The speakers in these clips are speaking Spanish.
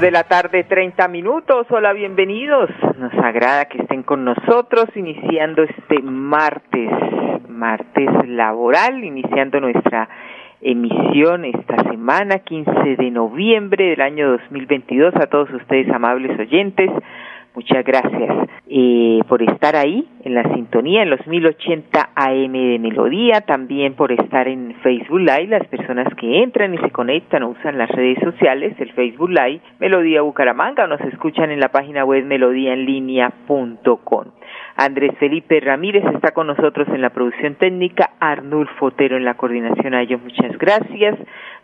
De la tarde, treinta minutos. Hola, bienvenidos. Nos agrada que estén con nosotros iniciando este martes, martes laboral, iniciando nuestra emisión esta semana, 15 de noviembre del año 2022. A todos ustedes, amables oyentes, Muchas gracias eh, por estar ahí en la sintonía en los 1080 AM de Melodía, también por estar en Facebook Live, las personas que entran y se conectan o usan las redes sociales, el Facebook Live, Melodía Bucaramanga, o nos escuchan en la página web melodíaenlínea.com. Andrés Felipe Ramírez está con nosotros en la producción técnica, Arnulfo Otero en la coordinación a ellos, muchas gracias.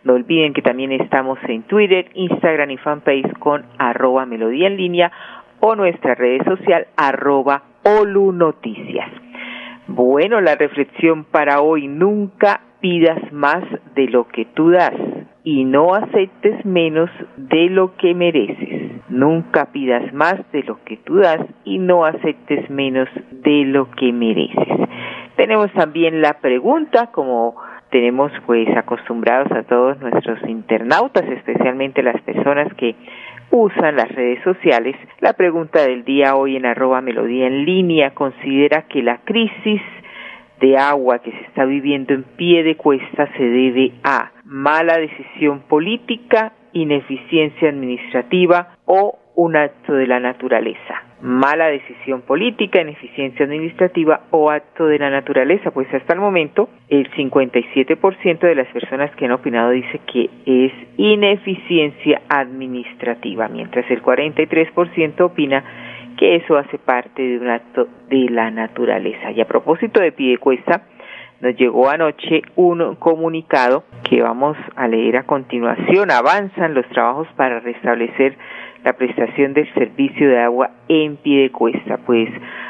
No olviden que también estamos en Twitter, Instagram y fanpage con arroba melodía en línea o nuestra red social arroba Olu Noticias. Bueno, la reflexión para hoy, nunca pidas más de lo que tú das y no aceptes menos de lo que mereces. Nunca pidas más de lo que tú das y no aceptes menos de lo que mereces. Tenemos también la pregunta, como tenemos pues acostumbrados a todos nuestros internautas, especialmente las personas que usan las redes sociales. La pregunta del día hoy en arroba melodía en línea considera que la crisis de agua que se está viviendo en pie de cuesta se debe a mala decisión política, ineficiencia administrativa o un acto de la naturaleza. Mala decisión política, ineficiencia administrativa o acto de la naturaleza, pues hasta el momento el 57% de las personas que han opinado dice que es ineficiencia administrativa, mientras el 43% opina que eso hace parte de un acto de la naturaleza. Y a propósito de Piedecuesta, nos llegó anoche un comunicado que vamos a leer a continuación. Avanzan los trabajos para restablecer la prestación del servicio de agua en Piedecuesta, pues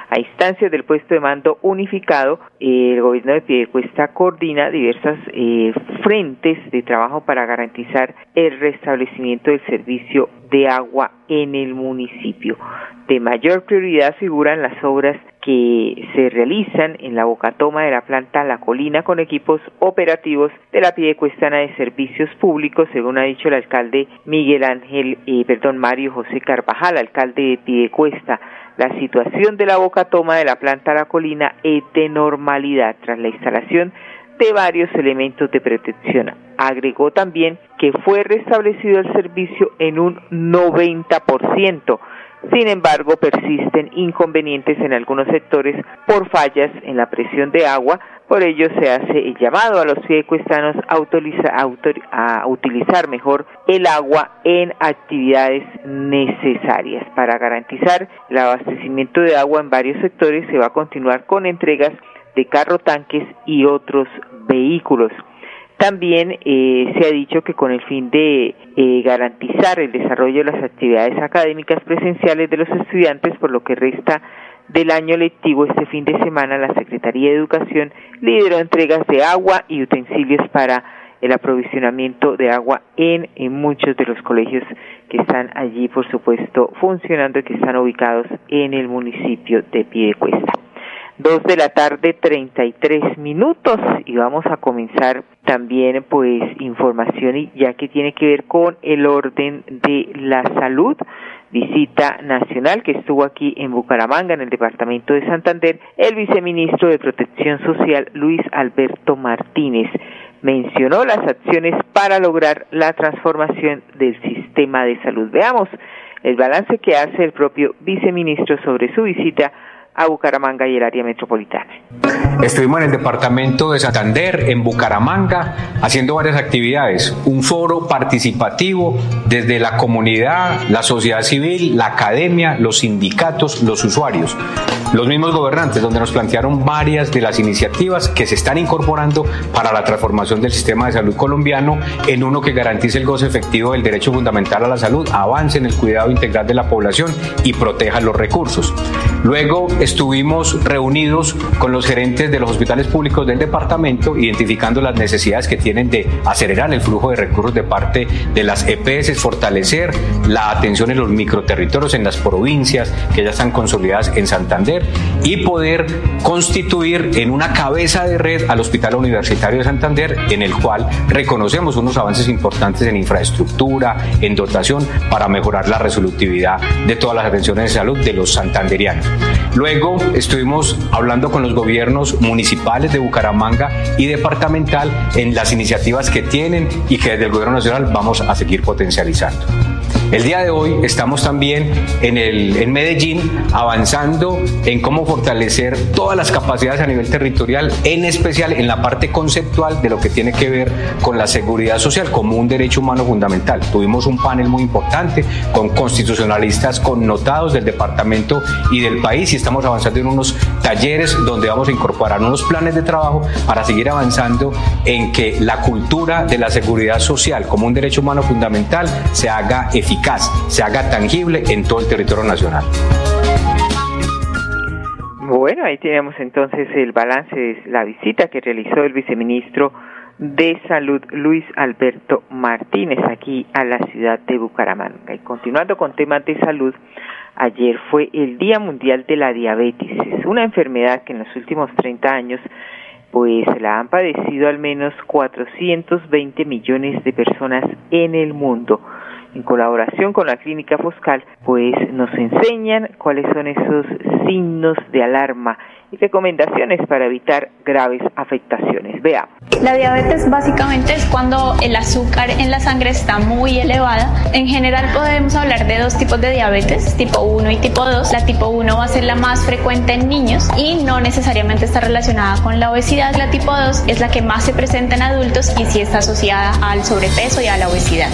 a instancias del puesto de mando unificado, el gobierno de Piedecuesta coordina diversas eh, frentes de trabajo para garantizar el restablecimiento del servicio de agua en el municipio. De mayor prioridad figuran las obras que se realizan en la bocatoma de la planta La Colina con equipos operativos de la Piedecuestana de Servicios Públicos, según ha dicho el alcalde Miguel Ángel, eh, perdón, Mario José Carvajal, alcalde de Piedecuesta. La situación de la bocatoma de la planta La Colina es de normalidad tras la instalación de varios elementos de protección. Agregó también que fue restablecido el servicio en un 90%. Sin embargo, persisten inconvenientes en algunos sectores por fallas en la presión de agua. Por ello, se hace el llamado a los fiecuestanos a, a utilizar mejor el agua en actividades necesarias. Para garantizar el abastecimiento de agua en varios sectores, se va a continuar con entregas de carro tanques y otros vehículos. También eh, se ha dicho que con el fin de eh, garantizar el desarrollo de las actividades académicas presenciales de los estudiantes por lo que resta del año lectivo este fin de semana la Secretaría de Educación lideró entregas de agua y utensilios para el aprovisionamiento de agua en, muchos de los colegios que están allí, por supuesto, funcionando y que están ubicados en el municipio de Piedecuesta. Dos de la tarde, treinta y tres minutos y vamos a comenzar también pues información ya que tiene que ver con el orden de la salud visita nacional que estuvo aquí en Bucaramanga, en el departamento de Santander, el viceministro de Protección Social, Luis Alberto Martínez, mencionó las acciones para lograr la transformación del sistema de salud. Veamos el balance que hace el propio viceministro sobre su visita a Bucaramanga y el área metropolitana. Estuvimos en el departamento de Santander, en Bucaramanga, haciendo varias actividades. Un foro participativo desde la comunidad, la sociedad civil, la academia, los sindicatos, los usuarios los mismos gobernantes, donde nos plantearon varias de las iniciativas que se están incorporando para la transformación del sistema de salud colombiano en uno que garantice el goce efectivo del derecho fundamental a la salud, avance en el cuidado integral de la población y proteja los recursos. Luego estuvimos reunidos con los gerentes de los hospitales públicos del departamento, identificando las necesidades que tienen de acelerar el flujo de recursos de parte de las EPS, fortalecer la atención en los microterritorios, en las provincias que ya están consolidadas en Santander y poder constituir en una cabeza de red al Hospital Universitario de Santander, en el cual reconocemos unos avances importantes en infraestructura, en dotación, para mejorar la resolutividad de todas las atenciones de salud de los santanderianos. Luego estuvimos hablando con los gobiernos municipales de Bucaramanga y departamental en las iniciativas que tienen y que desde el gobierno nacional vamos a seguir potencializando. El día de hoy estamos también en, el, en Medellín avanzando en cómo fortalecer todas las capacidades a nivel territorial, en especial en la parte conceptual de lo que tiene que ver con la seguridad social como un derecho humano fundamental. Tuvimos un panel muy importante con constitucionalistas connotados del departamento y del país y estamos avanzando en unos talleres donde vamos a incorporar unos planes de trabajo para seguir avanzando en que la cultura de la seguridad social como un derecho humano fundamental se haga eficaz se haga tangible en todo el territorio nacional. Bueno, ahí tenemos entonces el balance de la visita que realizó el viceministro de Salud Luis Alberto Martínez aquí a la ciudad de Bucaramanga. Y continuando con temas de salud, ayer fue el Día Mundial de la Diabetes. Es una enfermedad que en los últimos 30 años pues la han padecido al menos 420 millones de personas en el mundo en colaboración con la clínica Foscal, pues nos enseñan cuáles son esos signos de alarma y recomendaciones para evitar graves afectaciones. Veamos. La diabetes básicamente es cuando el azúcar en la sangre está muy elevada. En general podemos hablar de dos tipos de diabetes, tipo 1 y tipo 2. La tipo 1 va a ser la más frecuente en niños y no necesariamente está relacionada con la obesidad. La tipo 2 es la que más se presenta en adultos y sí está asociada al sobrepeso y a la obesidad.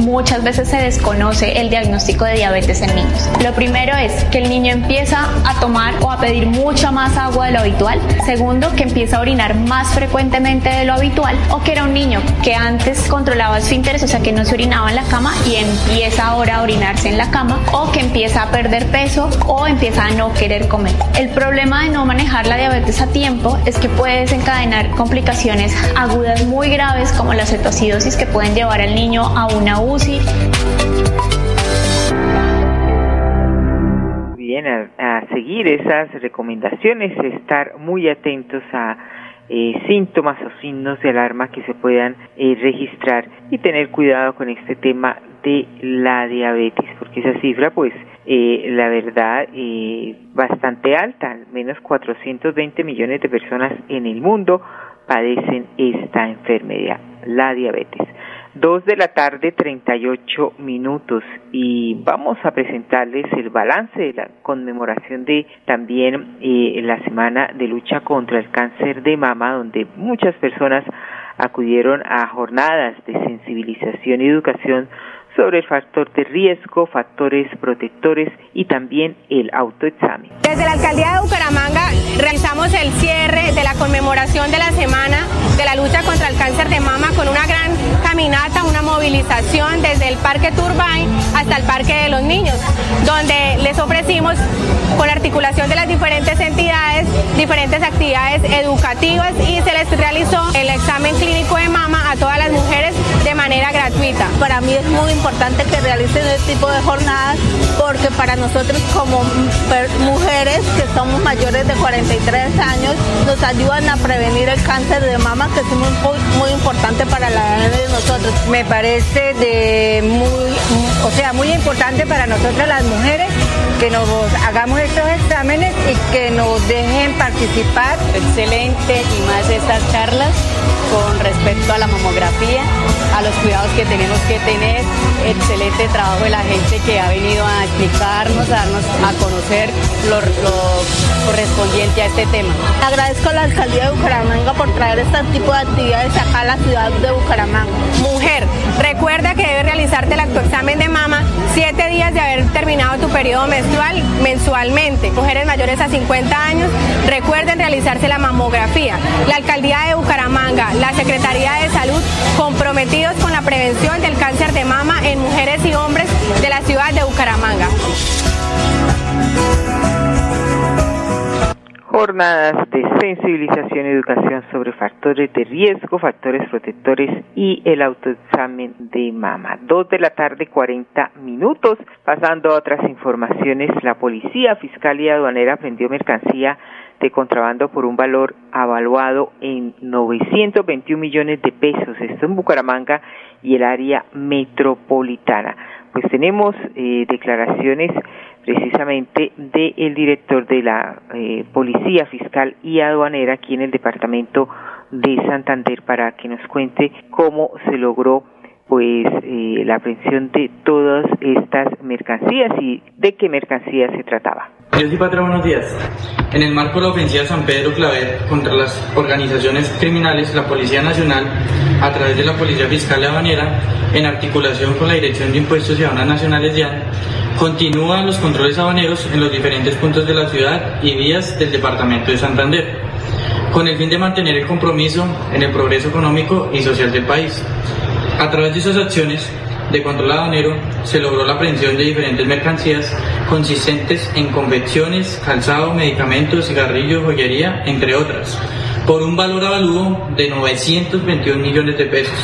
Muchas veces se desconoce el diagnóstico de diabetes en niños. Lo primero es que el niño empieza a tomar o a pedir mucha más agua de lo habitual. Segundo, que empieza a orinar más frecuentemente de lo habitual o que era un niño que antes controlaba esfínteres, o sea que no se orinaba en la cama y empieza ahora a orinarse en la cama o que empieza a perder peso o empieza a no querer comer. El problema de no manejar la diabetes a tiempo es que puede desencadenar complicaciones agudas muy graves como la cetoacidosis que pueden llevar al niño a una UCI a, seguir esas recomendaciones, estar muy atentos a eh, síntomas o signos de alarma que se puedan eh, registrar y tener cuidado con este tema de la diabetes, porque esa cifra, pues, eh, la verdad, bastante alta, al menos 420 millones de personas en el mundo padecen esta enfermedad, la diabetes. Dos de la tarde, 38 minutos. Y vamos a presentarles el balance de la conmemoración de también eh, la semana de lucha contra el cáncer de mama, donde muchas personas acudieron a jornadas de sensibilización y educación sobre el factor de riesgo, factores protectores y también el autoexamen. Desde la alcaldía de Bucaramanga realizamos el cierre de la conmemoración de la semana de la lucha contra el cáncer de mama con una gran caminata, una movilización desde el Parque Turbine hasta el Parque de los Niños, donde les ofrecimos con la articulación de las diferentes entidades, diferentes actividades educativas y se les realizó el examen clínico de mama a todas las mujeres de manera gratuita. Para mí es muy importante que realicen este tipo de jornadas porque para nosotros como mujeres que somos mayores de 43 años nos ayudan a prevenir el cáncer de mama que es muy, muy importante para la edad de nosotros. me parece de muy, o sea, muy importante para nosotras las mujeres que nos hagamos estos exámenes y que nos dejen participar. Excelente y más estas charlas con respecto a la mamografía, a los cuidados que tenemos que tener. Excelente trabajo de la gente que ha venido a explicarnos, a darnos a conocer lo, correspondiente a este tema. Agradezco a la alcaldía de Bucaramanga por traer este tipo de actividades acá a la ciudad de Bucaramanga. Mujer, recuerda que debes realizarte el examen de mama siete días de haber terminado tu periodo menstrual mensualmente. Mujeres mayores a 50 años, recuerden realizarse la mamografía. La alcaldía de Bucaramanga, la Secretaría de Salud, comprometidos con la prevención del cáncer de mama en mujeres y hombres de la ciudad de Bucaramanga. Jornadas de sensibilización y educación sobre factores de riesgo, factores protectores y el autoexamen de mama. Dos de la tarde, 40 minutos. Pasando a otras informaciones, la policía fiscal y aduanera prendió mercancía de contrabando por un valor avaluado en 921 millones de pesos. Esto en Bucaramanga y el área metropolitana. Pues tenemos eh, declaraciones precisamente del director de la eh, Policía Fiscal y Aduanera aquí en el departamento de Santander para que nos cuente cómo se logró pues eh, la aprehensión de todas estas mercancías y de qué mercancías se trataba. Yo soy patrón, buenos días. En el marco de la ofensiva San Pedro Claver contra las organizaciones criminales, la Policía Nacional, a través de la Policía Fiscal y Aduanera, en articulación con la Dirección de Impuestos y Aduanas Nacionales DIAN, continúan los controles aduaneros en los diferentes puntos de la ciudad y vías del Departamento de Santander, con el fin de mantener el compromiso en el progreso económico y social del país. A través de esas acciones, de control aduanero se logró la aprehensión de diferentes mercancías consistentes en confecciones, calzado, medicamentos, cigarrillos, joyería, entre otras, por un valor avalúo de 921 millones de pesos.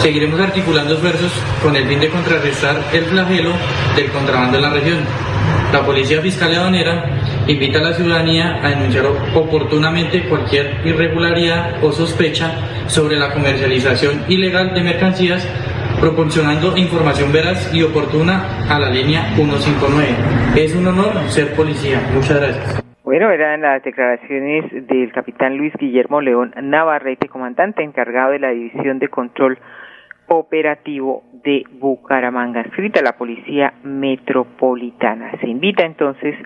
Seguiremos articulando esfuerzos con el fin de contrarrestar el flagelo del contrabando en la región. La Policía Fiscal y Aduanera invita a la ciudadanía a denunciar oportunamente cualquier irregularidad o sospecha sobre la comercialización ilegal de mercancías proporcionando información veraz y oportuna a la línea 159. Es un honor ser policía. Muchas gracias. Bueno, eran las declaraciones del capitán Luis Guillermo León Navarrete, comandante encargado de la División de Control Operativo de Bucaramanga, escrita la Policía Metropolitana. Se invita entonces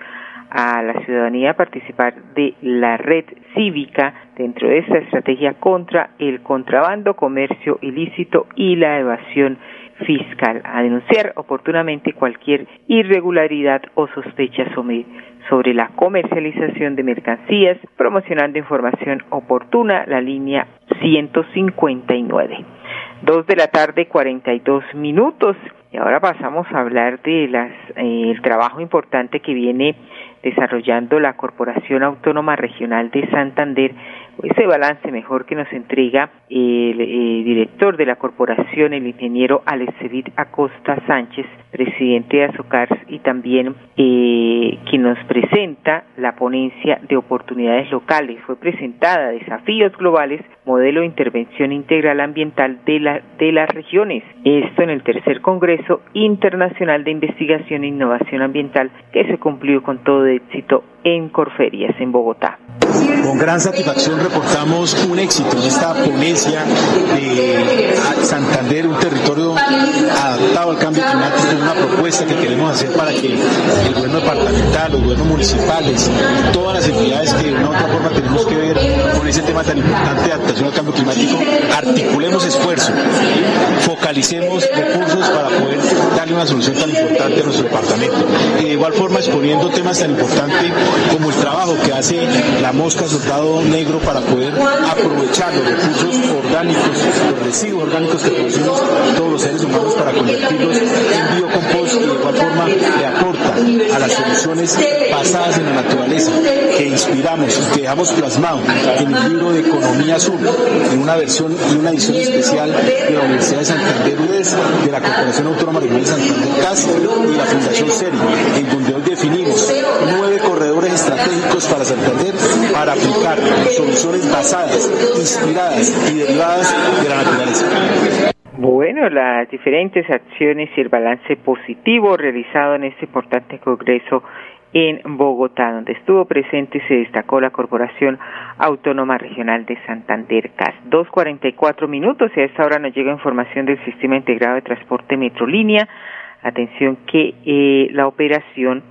a la ciudadanía a participar de la red cívica dentro de esta estrategia contra el contrabando, comercio ilícito y la evasión fiscal, a denunciar oportunamente cualquier irregularidad o sospecha sobre la comercialización de mercancías, promocionando información oportuna, la línea 159. Dos de la tarde, 42 minutos. Y ahora pasamos a hablar de eh, el trabajo importante que viene desarrollando la Corporación Autónoma Regional de Santander, ese balance mejor que nos entrega el, eh, director de la corporación, el ingeniero Alexedit Acosta Sánchez, presidente de Azocars, y también eh, quien nos presenta la ponencia de oportunidades locales. Fue presentada Desafíos Globales, modelo de intervención integral ambiental de, la, de las regiones. Esto en el tercer Congreso Internacional de Investigación e Innovación Ambiental que se cumplió con todo éxito en Corferias, en Bogotá. Con gran satisfacción reportamos un éxito en esta ponencia de Santander, un territorio adaptado al cambio climático, una propuesta que queremos hacer para que el gobierno departamental, los gobiernos municipales, todas las entidades que de una otra forma tenemos que ver con ese tema tan importante de adaptación al cambio climático, articulemos esfuerzo, focalicemos recursos para poder darle una solución tan importante a nuestro departamento. De igual forma exponiendo temas tan importantes como el trabajo que hace la mosca soldado negro para poder aprovechar los recursos orgánicos, los residuos orgánicos que producimos todos los seres humanos para convertirlos en biocompost y de igual forma le aporta a las soluciones basadas en la naturaleza que inspiramos y que dejamos plasmado en el libro de Economía Azul, en una versión y una edición especial de la Universidad de Santander UDES, de la Corporación Autónoma Regional de Santander CAS y la Fundación CERI, en donde hoy definimos nueve corredores estratégicos para Santander para aplicar soluciones basadas, inspiradas y derivadas de la naturaleza. diferentes acciones y el balance positivo realizado en este importante Congreso en Bogotá, donde estuvo presente y se destacó la Corporación Autónoma Regional de Santander, CAS. 2.44 minutos y a esta hora nos llega información del Sistema Integrado de Transporte Metrolínea. Atención que eh, la operación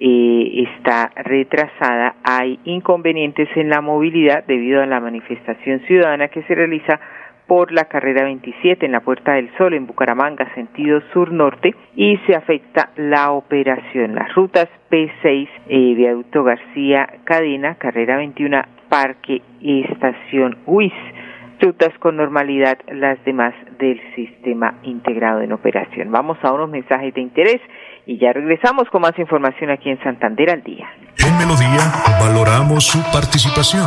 eh, está retrasada. Hay inconvenientes en la movilidad debido a la manifestación ciudadana que se realiza por la carrera 27 en la Puerta del Sol en Bucaramanga, sentido sur-norte, y se afecta la operación. Las rutas P6, eh, Viaducto García Cadena, carrera 21, Parque Estación UIS. Rutas con normalidad las demás del sistema integrado en operación. Vamos a unos mensajes de interés y ya regresamos con más información aquí en Santander al día. En Melodía valoramos su participación.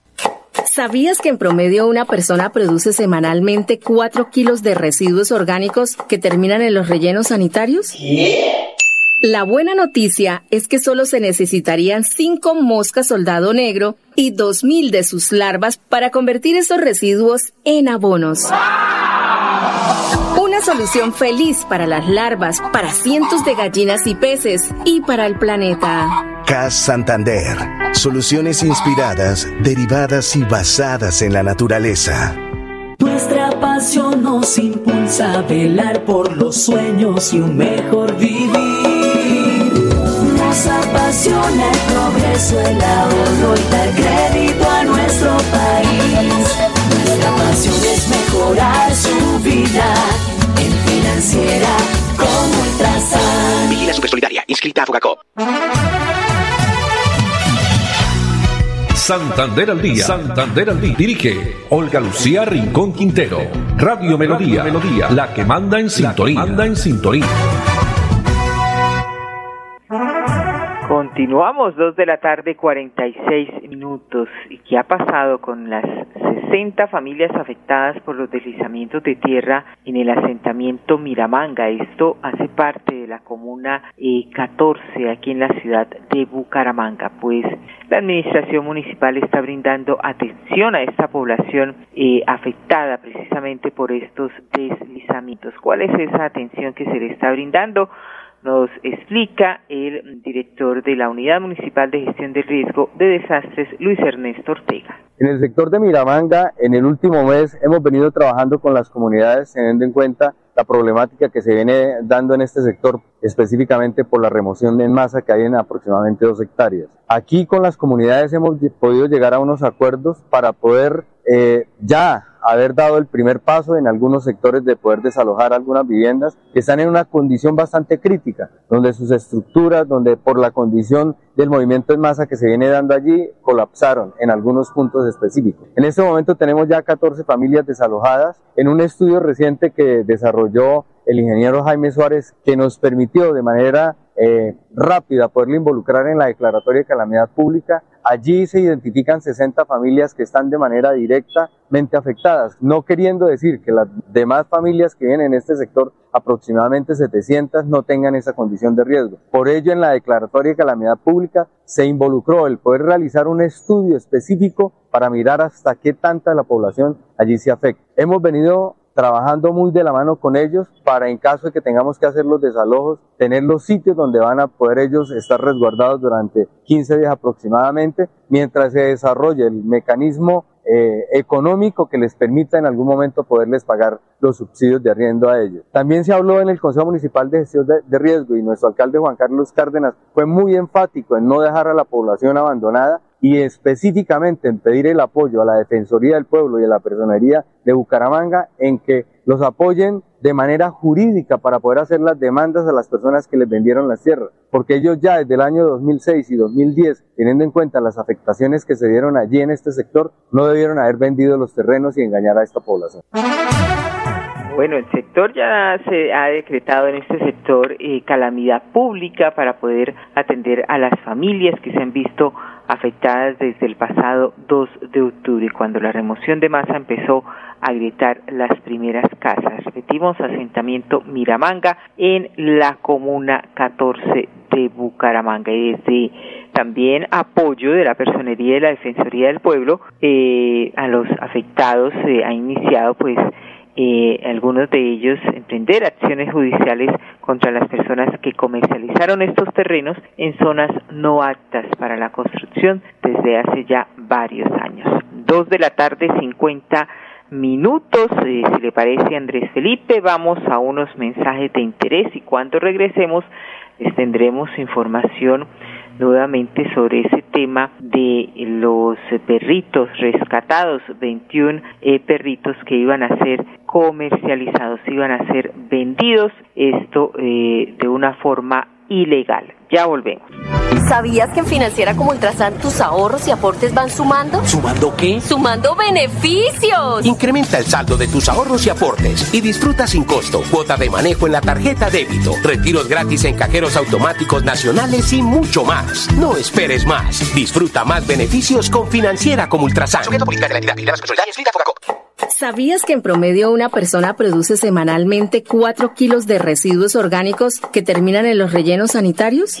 ¿Sabías que en promedio una persona produce semanalmente 4 kilos de residuos orgánicos que terminan en los rellenos sanitarios? La buena noticia es que solo se necesitarían 5 moscas soldado negro y 2.000 de sus larvas para convertir esos residuos en abonos. Una solución feliz para las larvas, para cientos de gallinas y peces y para el planeta. CAS Santander. Soluciones inspiradas, derivadas y basadas en la naturaleza. Nuestra pasión nos impulsa a velar por los sueños y un mejor vivir. Apasiona el progreso, el ahorro y dar crédito a nuestro país. Nuestra pasión es mejorar su vida en financiera como Ultrasan. Vigila Solidaria, inscrita a Fogacop. Santander al día. Santander al día. Dirige Olga Lucía Rincón Quintero. Radio Melodía. Melodía. La que manda en sintonía. Manda en sintonía. Continuamos, dos de la tarde, 46 minutos. ¿Y qué ha pasado con las 60 familias afectadas por los deslizamientos de tierra en el asentamiento Miramanga? Esto hace parte de la comuna 14 eh, aquí en la ciudad de Bucaramanga. Pues la administración municipal está brindando atención a esta población eh, afectada precisamente por estos deslizamientos. ¿Cuál es esa atención que se le está brindando? Nos explica el director de la Unidad Municipal de Gestión de Riesgo de Desastres, Luis Ernesto Ortega. En el sector de Miramanga, en el último mes hemos venido trabajando con las comunidades teniendo en cuenta la problemática que se viene dando en este sector, específicamente por la remoción de masa que hay en aproximadamente dos hectáreas. Aquí con las comunidades hemos podido llegar a unos acuerdos para poder eh, ya haber dado el primer paso en algunos sectores de poder desalojar algunas viviendas que están en una condición bastante crítica, donde sus estructuras, donde por la condición del movimiento en masa que se viene dando allí, colapsaron en algunos puntos específicos. En este momento tenemos ya 14 familias desalojadas en un estudio reciente que desarrolló el ingeniero Jaime Suárez, que nos permitió de manera eh, rápida poderlo involucrar en la declaratoria de calamidad pública. Allí se identifican 60 familias que están de manera directamente afectadas, no queriendo decir que las demás familias que vienen en este sector, aproximadamente 700, no tengan esa condición de riesgo. Por ello, en la declaratoria de calamidad pública se involucró el poder realizar un estudio específico para mirar hasta qué tanta la población allí se afecta. Hemos venido trabajando muy de la mano con ellos para en caso de que tengamos que hacer los desalojos, tener los sitios donde van a poder ellos estar resguardados durante 15 días aproximadamente, mientras se desarrolle el mecanismo eh, económico que les permita en algún momento poderles pagar los subsidios de arriendo a ellos. También se habló en el Consejo Municipal de Gestión de, Riesgo y nuestro alcalde Juan Carlos Cárdenas fue muy enfático en no dejar a la población abandonada y específicamente en pedir el apoyo a la Defensoría del Pueblo y a la Personería de Bucaramanga en que los apoyen de manera jurídica para poder hacer las demandas a las personas que les vendieron las tierras, porque ellos ya desde el año 2006 y 2010, teniendo en cuenta las afectaciones que se dieron allí en este sector, no debieron haber vendido los terrenos y engañar a esta población. Bueno, el sector ya se ha decretado en este sector eh, calamidad pública para poder atender a las familias que se han visto afectadas desde el pasado 2 de octubre, cuando la remoción de masa empezó a gritar las primeras casas. Repetimos, asentamiento Miramanga en la comuna 14 de Bucaramanga y desde también apoyo de la Personería de la Defensoría del Pueblo eh, a los afectados se ha iniciado pues eh, algunos de ellos emprender acciones judiciales contra las personas que comercializaron estos terrenos en zonas no aptas para la construcción desde hace ya varios años. Dos de la tarde, 50 minutos. Eh, si le parece, Andrés Felipe, vamos a unos mensajes de interés y cuando regresemos les tendremos información nuevamente sobre ese tema de los perritos rescatados, 21 eh, perritos que iban a ser comercializados, iban a ser vendidos, esto eh, de una forma ilegal. Ya volvemos. ¿Sabías que en Financiera como Ultrasan tus ahorros y aportes van sumando? ¿Sumando qué? ¡Sumando beneficios! Incrementa el saldo de tus ahorros y aportes y disfruta sin costo cuota de manejo en la tarjeta débito, retiros gratis en cajeros automáticos nacionales y mucho más. No esperes más. Disfruta más beneficios con Financiera como Ultrasan. ¿Sabías que en promedio una persona produce semanalmente 4 kilos de residuos orgánicos que terminan en los rellenos sanitarios?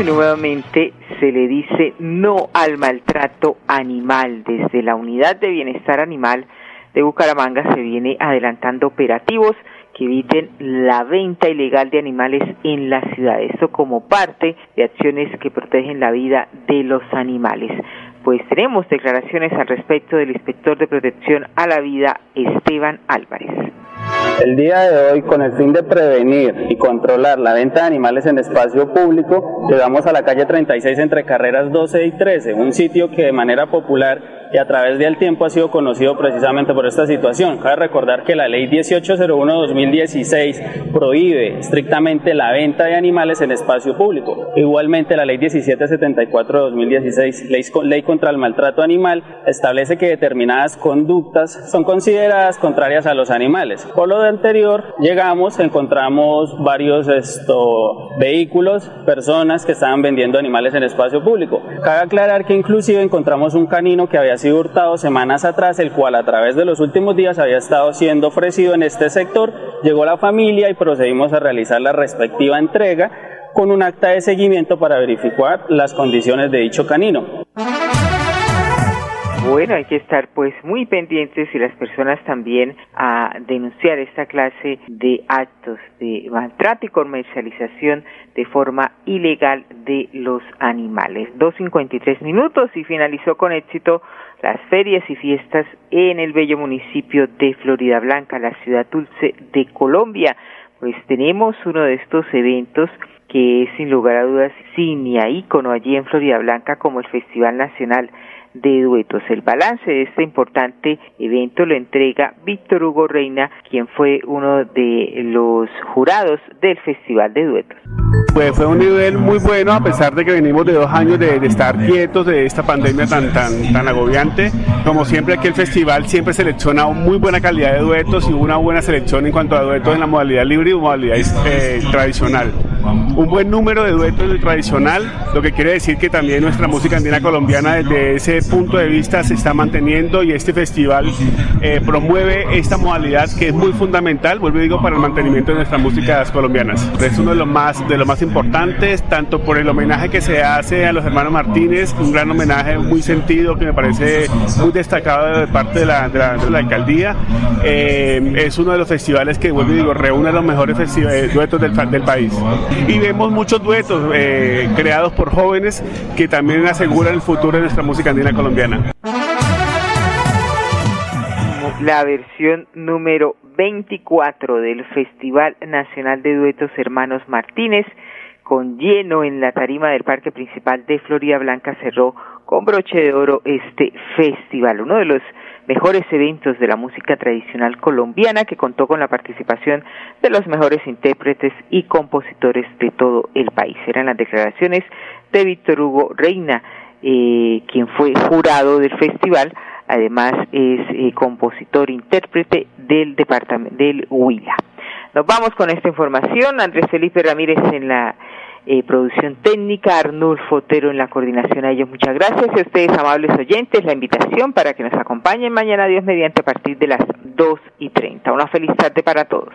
Y nuevamente se le dice no al maltrato animal. Desde la Unidad de Bienestar Animal de Bucaramanga se viene adelantando operativos que eviten la venta ilegal de animales en la ciudad. Esto como parte de acciones que protegen la vida de los animales. Pues tenemos declaraciones al respecto del inspector de protección a la vida, Esteban Álvarez. El día de hoy, con el fin de prevenir y controlar la venta de animales en espacio público, llegamos a la calle 36 entre carreras 12 y 13, un sitio que de manera popular y a través del tiempo ha sido conocido precisamente por esta situación. Cabe recordar que la ley 1801-2016 prohíbe estrictamente la venta de animales en espacio público. Igualmente la ley 1774-2016, ley, ley contra el maltrato animal, establece que determinadas conductas son consideradas contrarias a los animales. Por lo de anterior, llegamos, encontramos varios esto, vehículos, personas que estaban vendiendo animales en espacio público. Cabe aclarar que inclusive encontramos un canino que había sido hurtado semanas atrás, el cual a través de los últimos días había estado siendo ofrecido en este sector. Llegó la familia y procedimos a realizar la respectiva entrega con un acta de seguimiento para verificar las condiciones de dicho canino. Bueno, hay que estar pues muy pendientes y las personas también a denunciar esta clase de actos de maltrato y comercialización de forma ilegal de los animales. 2.53 minutos y finalizó con éxito las ferias y fiestas en el bello municipio de Florida Blanca, la ciudad dulce de Colombia. Pues tenemos uno de estos eventos que es sin lugar a dudas signia ícono allí en Florida Blanca como el Festival Nacional de duetos. El balance de este importante evento lo entrega Víctor Hugo Reina, quien fue uno de los jurados del Festival de Duetos. Pues fue un nivel muy bueno a pesar de que venimos de dos años de, estar quietos de esta pandemia tan, tan, tan agobiante. Como siempre aquí el festival siempre selecciona muy buena calidad de duetos y una buena selección en cuanto a duetos en la modalidad libre y modalidad eh, tradicional. un buen número de duetos tradicional, lo que quiere decir que también nuestra música andina colombiana desde ese punto de vista se está manteniendo y este festival eh, promueve esta modalidad que es muy fundamental, vuelvo a digo, para el mantenimiento de nuestras músicas colombianas. Es uno de los más, de los más importantes, tanto por el homenaje que se hace a los hermanos Martínez, un gran homenaje muy sentido que me parece muy destacado de parte de la, de la, alcaldía. Eh, es uno de los festivales que, vuelvo y digo, reúne los mejores eh, duetos del, del, país. Y vemos muchos duetos eh, creados por jóvenes que también aseguran el futuro de nuestra música andina colombiana. La versión número 24 del Festival Nacional de Duetos Hermanos Martínez con lleno en la tarima del Parque Principal de Florida Blanca cerró con broche de oro este festival, uno de los mejores eventos de la música tradicional colombiana que contó con la participación de los mejores intérpretes y compositores de todo el país. Eran las declaraciones de Víctor Hugo Reina, eh, quien fue jurado del festival, además es eh, compositor intérprete del departamento del Huila. Nos vamos con esta información. Andrés Felipe Ramírez en la eh, producción técnica, Arnulfo Otero en la coordinación. A ellos muchas gracias. Y a ustedes, amables oyentes, la invitación para que nos acompañen mañana, Dios mediante, a partir de las 2 y 30. Una feliz tarde para todos.